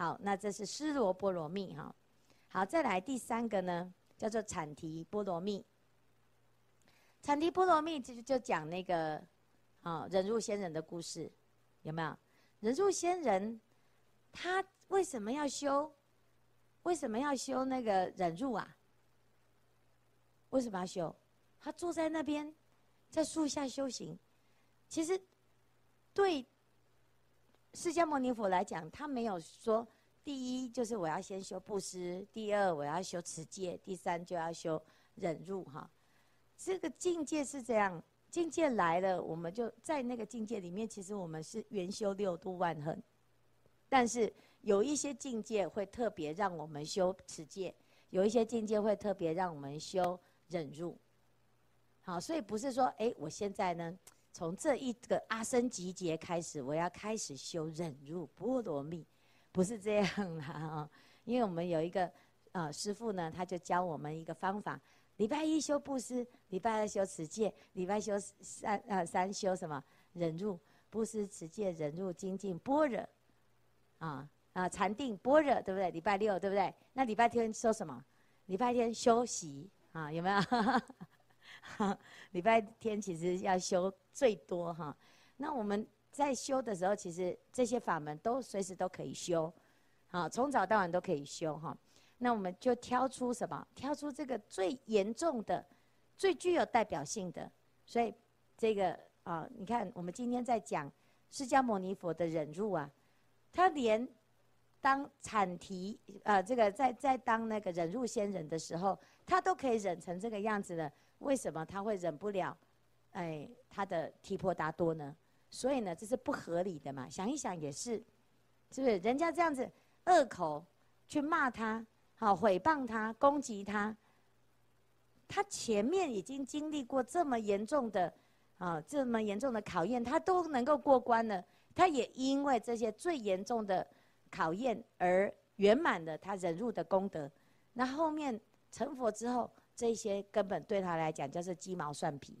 好，那这是尸罗波罗蜜哈。好，再来第三个呢，叫做产提波罗蜜。产提波罗蜜就就讲那个啊忍辱仙人的故事，有没有？忍辱仙人他为什么要修？为什么要修那个忍辱啊？为什么要修？他坐在那边，在树下修行。其实，对释迦牟尼佛来讲，他没有说第一就是我要先修布施，第二我要修持戒，第三就要修忍辱哈。这个境界是这样，境界来了，我们就在那个境界里面。其实我们是圆修六度万行，但是有一些境界会特别让我们修持戒，有一些境界会特别让我们修。忍辱，好，所以不是说，哎，我现在呢，从这一个阿僧集结开始，我要开始修忍辱波罗蜜，不是这样啦啊。因为我们有一个啊师傅呢，他就教我们一个方法：礼拜一修布施，礼拜二修持戒，礼拜修三啊三修什么忍辱、布施、持戒、忍辱、精进、般若，啊啊禅定、般若，对不对？礼拜六对不对？那礼拜天修什么？礼拜天休息。啊，有没有？哈 礼拜天其实要修最多哈。那我们在修的时候，其实这些法门都随时都可以修，好，从早到晚都可以修哈。那我们就挑出什么？挑出这个最严重的、最具有代表性的。所以这个啊，你看我们今天在讲释迦牟尼佛的忍辱啊，他连。当阐提，呃，这个在在当那个忍辱仙人的时候，他都可以忍成这个样子的，为什么他会忍不了？哎，他的提婆达多呢？所以呢，这是不合理的嘛。想一想也是，是不是？人家这样子恶口去骂他，好诽谤他，攻击他，他前面已经经历过这么严重的啊，这么严重的考验，他都能够过关了，他也因为这些最严重的。考验而圆满了他忍辱的功德，那后面成佛之后，这些根本对他来讲就是鸡毛蒜皮。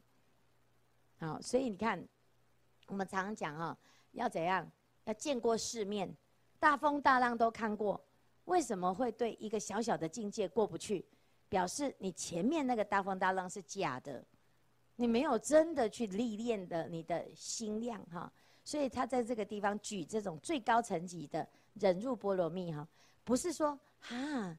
好，所以你看，我们常讲啊，要怎样？要见过世面，大风大浪都看过，为什么会对一个小小的境界过不去？表示你前面那个大风大浪是假的，你没有真的去历练的你的心量哈。所以他在这个地方举这种最高层级的。忍辱波罗蜜哈，不是说啊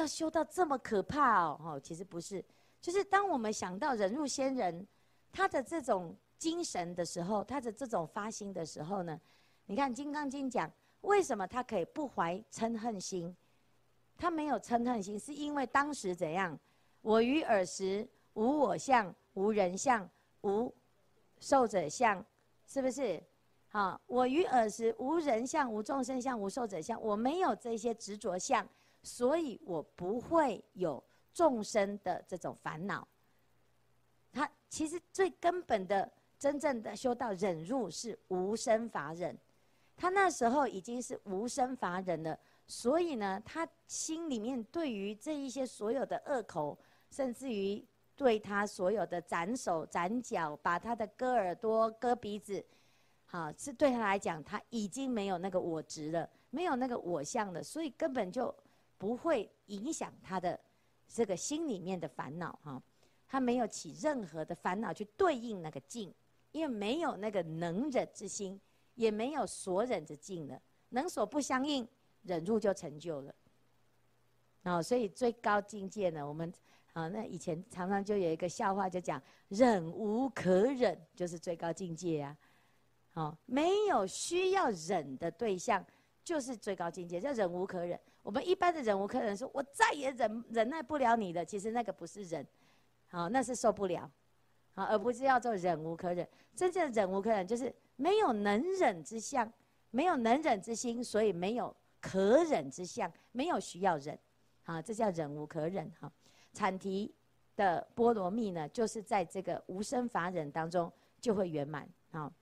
要修到这么可怕哦，哦，其实不是，就是当我们想到忍辱仙人他的这种精神的时候，他的这种发心的时候呢，你看《金刚经》讲为什么他可以不怀嗔恨心？他没有嗔恨心，是因为当时怎样？我于尔时无我相、无人相、无受者相，是不是？好，我于尔时无人相、无众生相、无受者相，我没有这些执着相，所以我不会有众生的这种烦恼。他其实最根本的、真正的修道忍辱是无生法忍，他那时候已经是无生法忍了，所以呢，他心里面对于这一些所有的恶口，甚至于对他所有的斩手斩脚，把他的割耳朵、割鼻子。好，是对他来讲，他已经没有那个我执了，没有那个我相了，所以根本就不会影响他的这个心里面的烦恼哈。他没有起任何的烦恼去对应那个境，因为没有那个能忍之心，也没有所忍之境了，能所不相应，忍辱就成就了。啊，所以最高境界呢，我们啊，那以前常常就有一个笑话，就讲忍无可忍，就是最高境界呀。好，没有需要忍的对象，就是最高境界，叫忍无可忍。我们一般的忍无可忍，说我再也忍忍耐不了你了，其实那个不是忍，好，那是受不了，好，而不是要做忍无可忍。真正的忍无可忍，就是没有能忍之相，没有能忍之心，所以没有可忍之相，没有需要忍，好，这叫忍无可忍。哈，产提的波罗蜜呢，就是在这个无生法忍当中就会圆满。好。